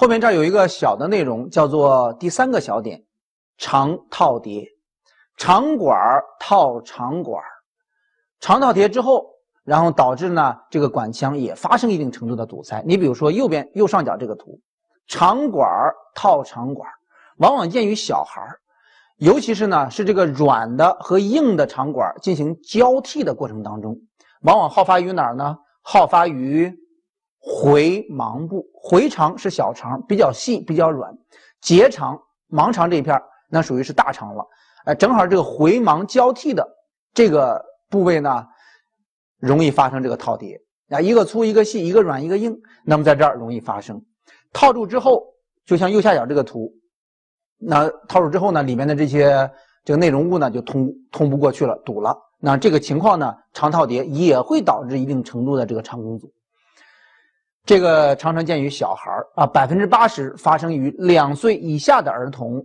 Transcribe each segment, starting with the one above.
后面这儿有一个小的内容，叫做第三个小点：长套叠，长管套长管，长套叠之后，然后导致呢这个管腔也发生一定程度的堵塞。你比如说右边右上角这个图，长管套长管，往往见于小孩儿。尤其是呢，是这个软的和硬的肠管进行交替的过程当中，往往好发于哪儿呢？好发于回盲部。回肠是小肠，比较细，比较软；结肠、盲肠这一片那属于是大肠了。哎，正好这个回盲交替的这个部位呢，容易发生这个套叠啊，一个粗，一个细，一个软，一个硬。那么在这儿容易发生套住之后，就像右下角这个图。那套住之后呢，里面的这些这个内容物呢就通通不过去了，堵了。那这个情况呢，肠套叠也会导致一定程度的这个肠梗阻。这个常常见于小孩儿啊，百分之八十发生于两岁以下的儿童。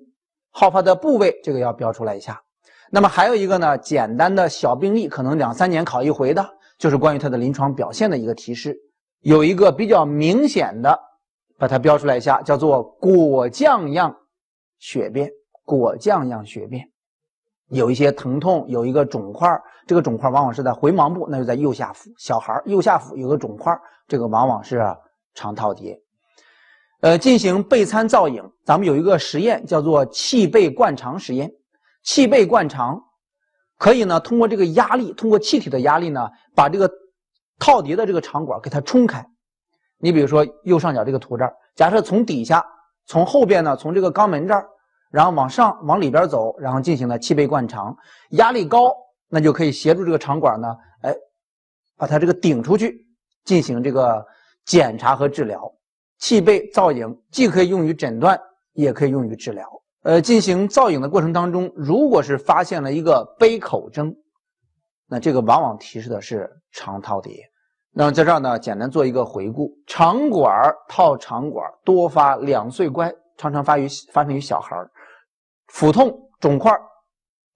好发的部位这个要标出来一下。那么还有一个呢，简单的小病例，可能两三年考一回的，就是关于它的临床表现的一个提示。有一个比较明显的，把它标出来一下，叫做果酱样。血便，果酱样血便，有一些疼痛，有一个肿块这个肿块往往是在回盲部，那就在右下腹。小孩右下腹有个肿块这个往往是肠套叠。呃，进行背餐造影，咱们有一个实验叫做气背灌肠实验。气背灌肠可以呢，通过这个压力，通过气体的压力呢，把这个套叠的这个肠管给它冲开。你比如说右上角这个图这儿，假设从底下，从后边呢，从这个肛门这儿。然后往上往里边走，然后进行了气背灌肠，压力高，那就可以协助这个肠管呢，哎，把它这个顶出去，进行这个检查和治疗。气背造影既可以用于诊断，也可以用于治疗。呃，进行造影的过程当中，如果是发现了一个杯口征，那这个往往提示的是肠套叠。那么在这儿呢，简单做一个回顾：肠管套肠管多发两岁乖，常常发于发生于小孩儿。腹痛、肿块，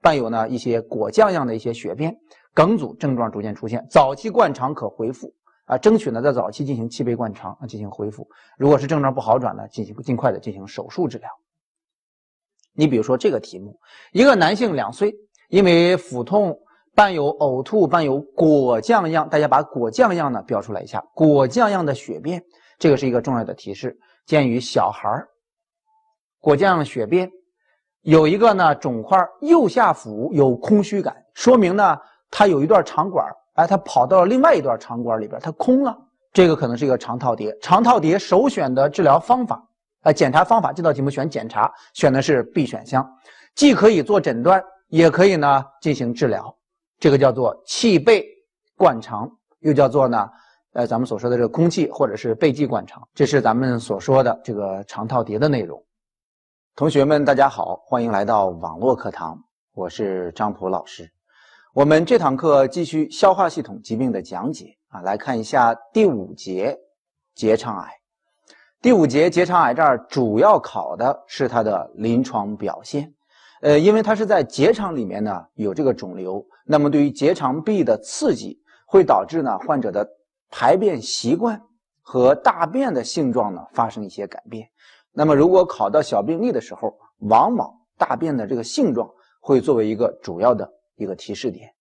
伴有呢一些果酱样的一些血便、梗阻症状逐渐出现。早期灌肠可恢复啊，争取呢在早期进行气背灌肠进行恢复。如果是症状不好转呢，进行尽快的进行手术治疗。你比如说这个题目，一个男性两岁，因为腹痛伴有呕吐，伴有果酱样，大家把果酱样呢标出来一下。果酱样的血便，这个是一个重要的提示，鉴于小孩儿。果酱血便。有一个呢肿块，右下腹有空虚感，说明呢它有一段肠管，哎，它跑到了另外一段肠管里边，它空了。这个可能是一个肠套叠。肠套叠首选的治疗方法，啊，检查方法，这道题目选检查，选的是 B 选项，既可以做诊断，也可以呢进行治疗。这个叫做气背灌肠，又叫做呢，呃，咱们所说的这个空气或者是背剂灌肠，这是咱们所说的这个肠套叠的内容。同学们，大家好，欢迎来到网络课堂，我是张普老师。我们这堂课继续消化系统疾病的讲解啊，来看一下第五节结肠癌。第五节结肠癌这儿主要考的是它的临床表现。呃，因为它是在结肠里面呢有这个肿瘤，那么对于结肠壁的刺激会导致呢患者的排便习惯和大便的性状呢发生一些改变。那么，如果考到小病例的时候，往往大便的这个性状会作为一个主要的一个提示点。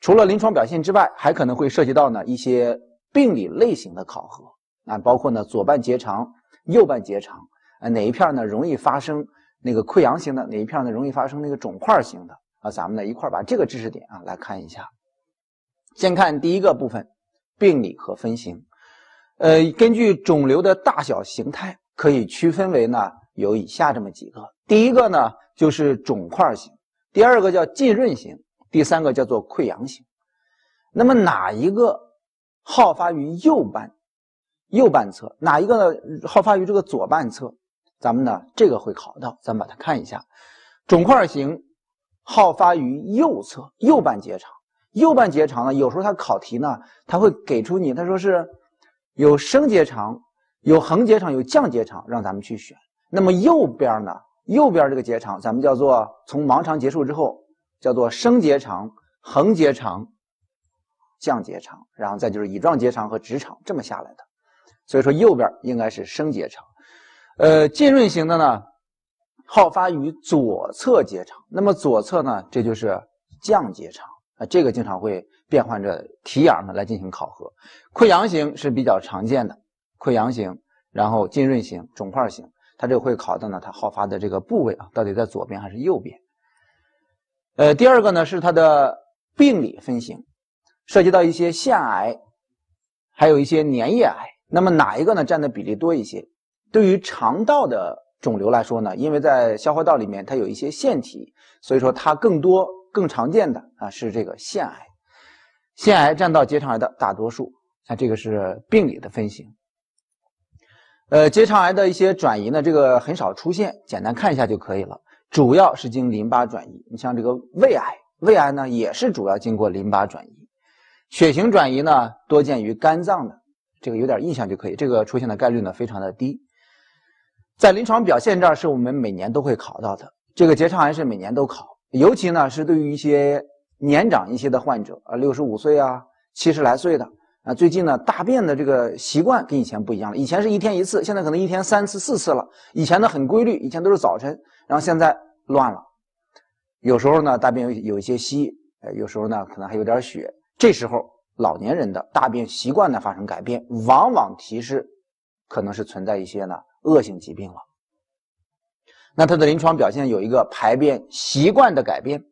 除了临床表现之外，还可能会涉及到呢一些病理类型的考核啊，包括呢左半结肠、右半结肠啊哪一片呢容易发生那个溃疡型的，哪一片呢容易发生那个肿块型的啊？咱们呢一块把这个知识点啊来看一下。先看第一个部分，病理和分型。呃，根据肿瘤的大小形态。可以区分为呢，有以下这么几个。第一个呢就是肿块型，第二个叫浸润型，第三个叫做溃疡型。那么哪一个好发于右半右半侧？哪一个呢好发于这个左半侧？咱们呢这个会考到，咱们把它看一下。肿块型好发于右侧右半结肠，右半结肠呢有时候它考题呢它会给出你，他说是有升结肠。有横结肠，有降结肠，让咱们去选。那么右边呢？右边这个结肠，咱们叫做从盲肠结束之后，叫做升结肠、横结肠、降结肠，然后再就是乙状结肠和直肠这么下来的。所以说右边应该是升结肠。呃，浸润型的呢，好发于左侧结肠。那么左侧呢，这就是降结肠啊，这个经常会变换着题眼呢来进行考核。溃疡型是比较常见的，溃疡型，然后浸润型、肿块型，它这个会考的呢，它好发的这个部位啊，到底在左边还是右边？呃，第二个呢是它的病理分型，涉及到一些腺癌，还有一些粘液癌。那么哪一个呢占的比例多一些？对于肠道的肿瘤来说呢，因为在消化道里面它有一些腺体，所以说它更多、更常见的啊是这个腺癌。腺癌占到结肠癌的大多数。那这个是病理的分型。呃，结肠癌的一些转移呢，这个很少出现，简单看一下就可以了。主要是经淋巴转移。你像这个胃癌，胃癌呢也是主要经过淋巴转移。血型转移呢多见于肝脏的。这个有点印象就可以，这个出现的概率呢非常的低。在临床表现这儿是我们每年都会考到的，这个结肠癌是每年都考，尤其呢是对于一些年长一些的患者啊，六十五岁啊，七十来岁的啊，最近呢大便的这个习惯跟以前不一样了，以前是一天一次，现在可能一天三次四次了。以前呢很规律，以前都是早晨，然后现在乱了，有时候呢大便有有一些稀，呃，有时候呢可能还有点血，这时候。老年人的大便习惯呢发生改变，往往提示可能是存在一些呢恶性疾病了。那他的临床表现有一个排便习惯的改变，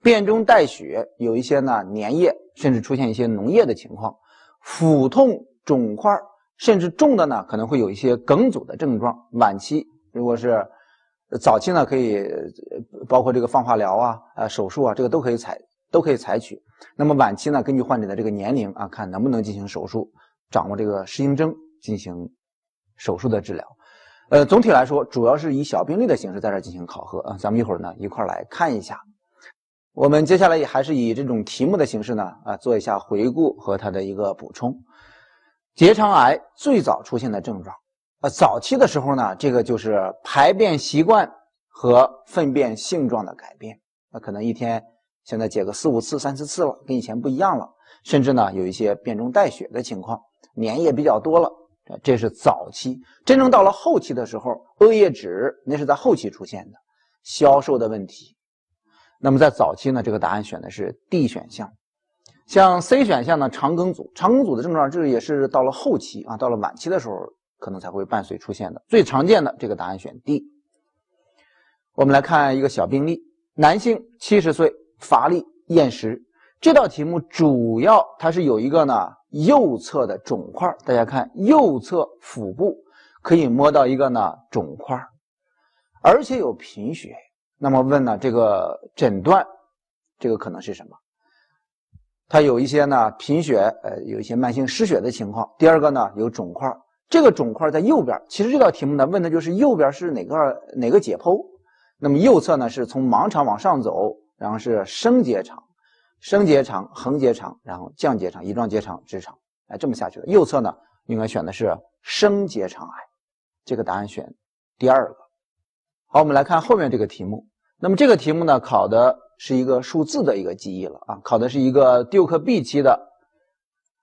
便中带血，有一些呢粘液，甚至出现一些脓液的情况，腹痛、肿块，甚至重的呢可能会有一些梗阻的症状。晚期如果是早期呢，可以包括这个放化疗啊、呃手术啊，这个都可以采。都可以采取。那么晚期呢，根据患者的这个年龄啊，看能不能进行手术，掌握这个适应症进行手术的治疗。呃，总体来说，主要是以小病例的形式在这进行考核啊。咱们一会儿呢一块来看一下。我们接下来也还是以这种题目的形式呢啊做一下回顾和它的一个补充。结肠癌最早出现的症状，早期的时候呢，这个就是排便习惯和粪便性状的改变，那可能一天。现在解个四五次、三四次了，跟以前不一样了，甚至呢有一些便中带血的情况，粘液比较多了。这是早期，真正到了后期的时候，恶液质那是在后期出现的，消瘦的问题。那么在早期呢，这个答案选的是 D 选项。像 C 选项呢，肠梗阻，肠梗阻的症状，这也是到了后期啊，到了晚期的时候可能才会伴随出现的。最常见的这个答案选 D。我们来看一个小病例，男性，七十岁。乏力、厌食，这道题目主要它是有一个呢右侧的肿块，大家看右侧腹部可以摸到一个呢肿块，而且有贫血。那么问呢这个诊断，这个可能是什么？它有一些呢贫血，呃有一些慢性失血的情况。第二个呢有肿块，这个肿块在右边。其实这道题目呢问的就是右边是哪个哪个解剖？那么右侧呢是从盲肠往上走。然后是升结肠、升结肠、横结肠，然后降结肠、乙状结肠、直肠，哎，这么下去的。右侧呢，应该选的是升结肠癌，这个答案选第二个。好，我们来看后面这个题目。那么这个题目呢，考的是一个数字的一个记忆了啊，考的是一个蒂克 B 期的，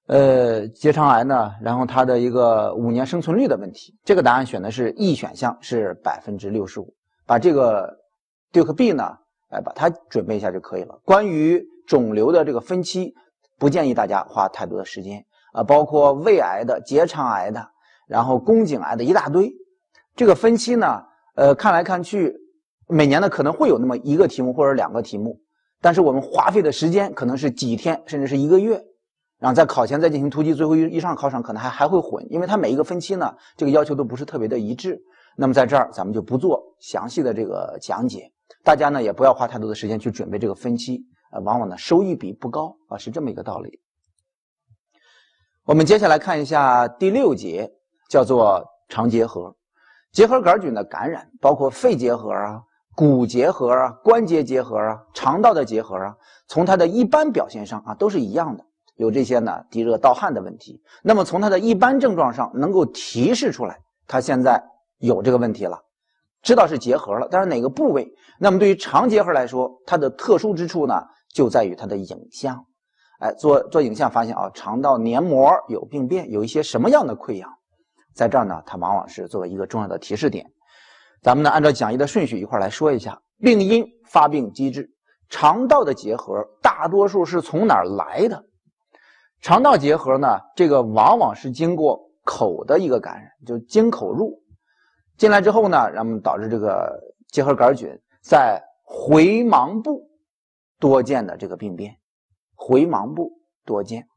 呃，结肠癌呢，然后它的一个五年生存率的问题。这个答案选的是 E 选项，是百分之六十五。把这个蒂克 B 呢。来把它准备一下就可以了。关于肿瘤的这个分期，不建议大家花太多的时间啊，包括胃癌的、结肠癌的，然后宫颈癌的一大堆。这个分期呢，呃，看来看去，每年呢可能会有那么一个题目或者两个题目，但是我们花费的时间可能是几天，甚至是一个月。然后在考前再进行突击，最后一一上考场可能还还会混，因为它每一个分期呢，这个要求都不是特别的一致。那么在这儿咱们就不做详细的这个讲解。大家呢也不要花太多的时间去准备这个分期，呃，往往呢收益比不高啊，是这么一个道理。我们接下来看一下第六节，叫做肠结核。结核杆菌的感染包括肺结核啊、骨结核啊、关节结核啊、肠道的结核啊，从它的一般表现上啊都是一样的，有这些呢低热盗汗的问题。那么从它的一般症状上能够提示出来，它现在有这个问题了。知道是结核了，但是哪个部位？那么对于肠结核来说，它的特殊之处呢，就在于它的影像。哎，做做影像发现啊，肠道黏膜有病变，有一些什么样的溃疡？在这儿呢，它往往是作为一个重要的提示点。咱们呢，按照讲义的顺序一块来说一下病因、发病机制。肠道的结核大多数是从哪儿来的？肠道结核呢，这个往往是经过口的一个感染，就经口入进来之后呢，然后导致这个结核杆菌在回盲部多见的这个病变，回盲部多见。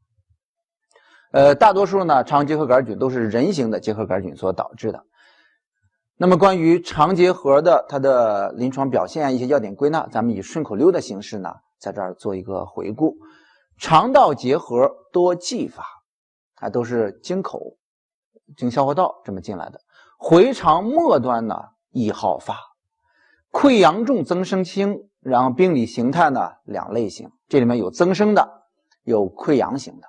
呃，大多数呢，肠结核杆菌都是人形的结核杆菌所导致的。那么，关于肠结核的它的临床表现一些要点归纳，咱们以顺口溜的形式呢，在这儿做一个回顾。肠道结核多继发，它都是经口、经消化道这么进来的。回肠末端呢易好发，溃疡重增生轻，然后病理形态呢两类型，这里面有增生的，有溃疡型的。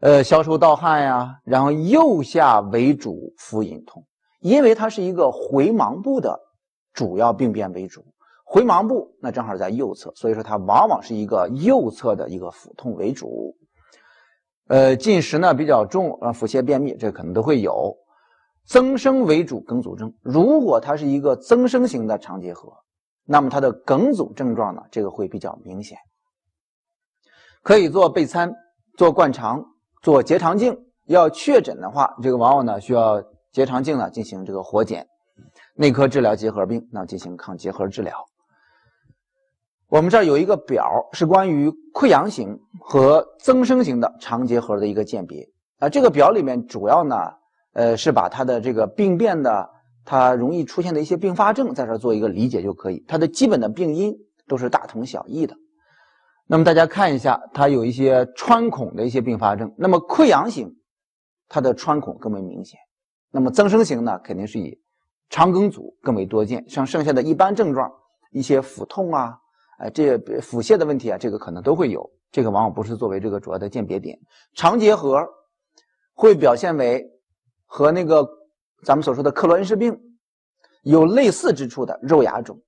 呃，消瘦盗汗呀，然后右下为主，腹隐痛，因为它是一个回盲部的主要病变为主，回盲部那正好在右侧，所以说它往往是一个右侧的一个腹痛为主。呃，进食呢比较重，啊，腹泻、便秘这可能都会有。增生为主，梗阻症。如果它是一个增生型的肠结核，那么它的梗阻症状呢，这个会比较明显。可以做钡餐，做灌肠。做结肠镜要确诊的话，这个往往呢需要结肠镜呢进行这个活检。内科治疗结核病，那进行抗结核治疗。我们这儿有一个表，是关于溃疡型和增生型的肠结核的一个鉴别。啊，这个表里面主要呢，呃，是把它的这个病变的它容易出现的一些并发症在这儿做一个理解就可以。它的基本的病因都是大同小异的。那么大家看一下，它有一些穿孔的一些并发症。那么溃疡型，它的穿孔更为明显。那么增生型呢，肯定是以肠梗阻更为多见。像剩下的一般症状，一些腹痛啊，哎，这腹泻的问题啊，这个可能都会有。这个往往不是作为这个主要的鉴别点。肠结核会表现为和那个咱们所说的克罗恩氏病有类似之处的肉芽肿，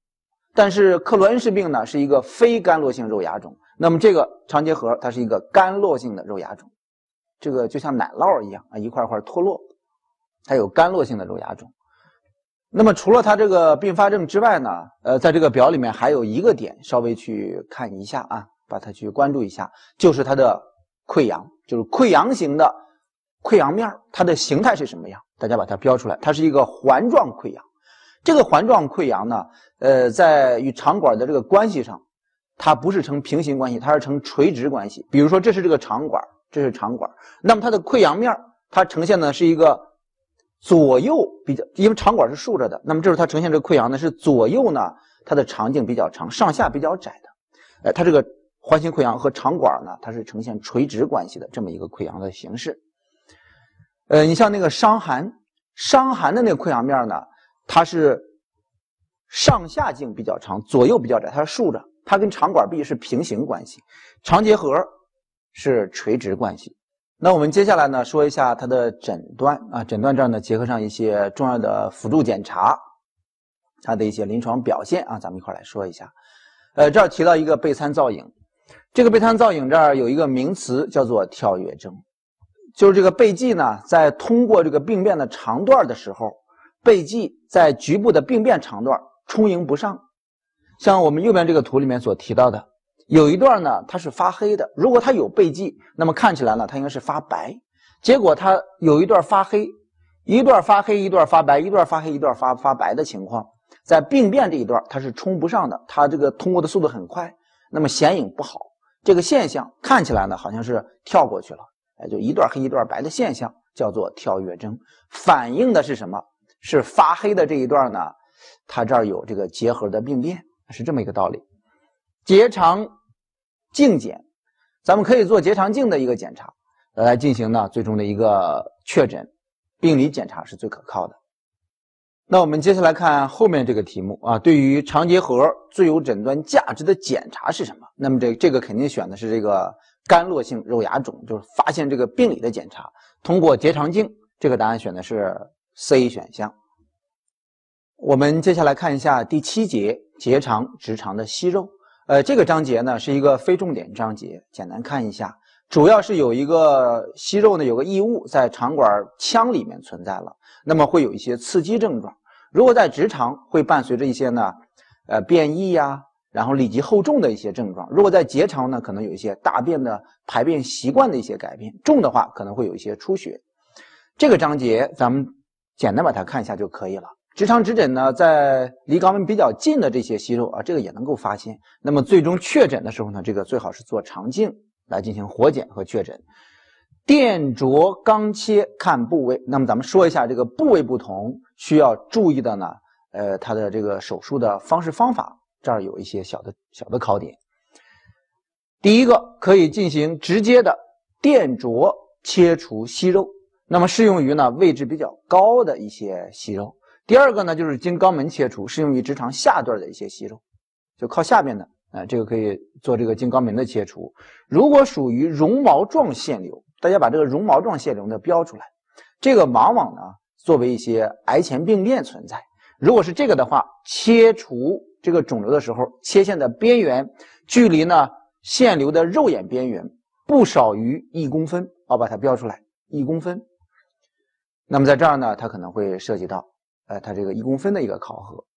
但是克罗恩氏病呢是一个非干络性肉芽肿。那么这个肠结核它是一个干络性的肉芽肿，这个就像奶酪一样啊，一块块脱落，它有干络性的肉芽肿。那么除了它这个并发症之外呢，呃，在这个表里面还有一个点稍微去看一下啊，把它去关注一下，就是它的溃疡，就是溃疡型的溃疡面它的形态是什么样？大家把它标出来，它是一个环状溃疡。这个环状溃疡呢，呃，在与肠管的这个关系上。它不是成平行关系，它是成垂直关系。比如说，这是这个肠管，这是肠管，那么它的溃疡面它呈现的是一个左右比较，因为肠管是竖着的，那么这是它呈现这个溃疡呢是左右呢，它的肠径比较长，上下比较窄的。哎，它这个环形溃疡和肠管呢，它是呈现垂直关系的这么一个溃疡的形式。呃，你像那个伤寒，伤寒的那个溃疡面呢，它是上下径比较长，左右比较窄，它是竖着。它跟肠管壁是平行关系，肠结核是垂直关系。那我们接下来呢，说一下它的诊断啊，诊断这儿呢，结合上一些重要的辅助检查，它的一些临床表现啊，咱们一块来说一下。呃，这儿提到一个钡餐造影，这个钡餐造影这儿有一个名词叫做跳跃征，就是这个钡剂呢，在通过这个病变的肠段的时候，钡剂在局部的病变肠段充盈不上。像我们右边这个图里面所提到的，有一段呢，它是发黑的。如果它有背迹，那么看起来呢，它应该是发白。结果它有一段发黑，一段发黑，一段发白，一段发黑，一段发发白的情况，在病变这一段它是冲不上的，它这个通过的速度很快，那么显影不好。这个现象看起来呢，好像是跳过去了，哎，就一段黑一段白的现象叫做跳跃征，反映的是什么？是发黑的这一段呢，它这儿有这个结核的病变。是这么一个道理，结肠镜检，咱们可以做结肠镜的一个检查来进行呢最终的一个确诊，病理检查是最可靠的。那我们接下来看后面这个题目啊，对于肠结核最有诊断价值的检查是什么？那么这这个肯定选的是这个干络性肉芽肿，就是发现这个病理的检查，通过结肠镜，这个答案选的是 C 选项。我们接下来看一下第七节。结肠直肠的息肉，呃，这个章节呢是一个非重点章节，简单看一下。主要是有一个息肉呢，有个异物在肠管腔里面存在了，那么会有一些刺激症状。如果在直肠，会伴随着一些呢，呃，便异呀，然后里急后重的一些症状。如果在结肠呢，可能有一些大便的排便习惯的一些改变，重的话可能会有一些出血。这个章节咱们简单把它看一下就可以了。直肠指诊呢，在离肛门比较近的这些息肉啊，这个也能够发现。那么最终确诊的时候呢，这个最好是做肠镜来进行活检和确诊。电灼肛切看部位，那么咱们说一下这个部位不同需要注意的呢，呃，它的这个手术的方式方法，这儿有一些小的小的考点。第一个可以进行直接的电灼切除息肉，那么适用于呢位置比较高的一些息肉。第二个呢就是经肛门切除，适用于直肠下段的一些息肉，就靠下边的，啊，这个可以做这个经肛门的切除。如果属于绒毛状腺瘤。大家把这个绒毛状腺瘤呢标出来，这个往往呢作为一些癌前病变存在。如果是这个的话，切除这个肿瘤的时候，切线的边缘距离呢腺瘤的肉眼边缘不少于一公分，我把它标出来，一公分。那么在这儿呢，它可能会涉及到，呃，它这个一公分的一个考核。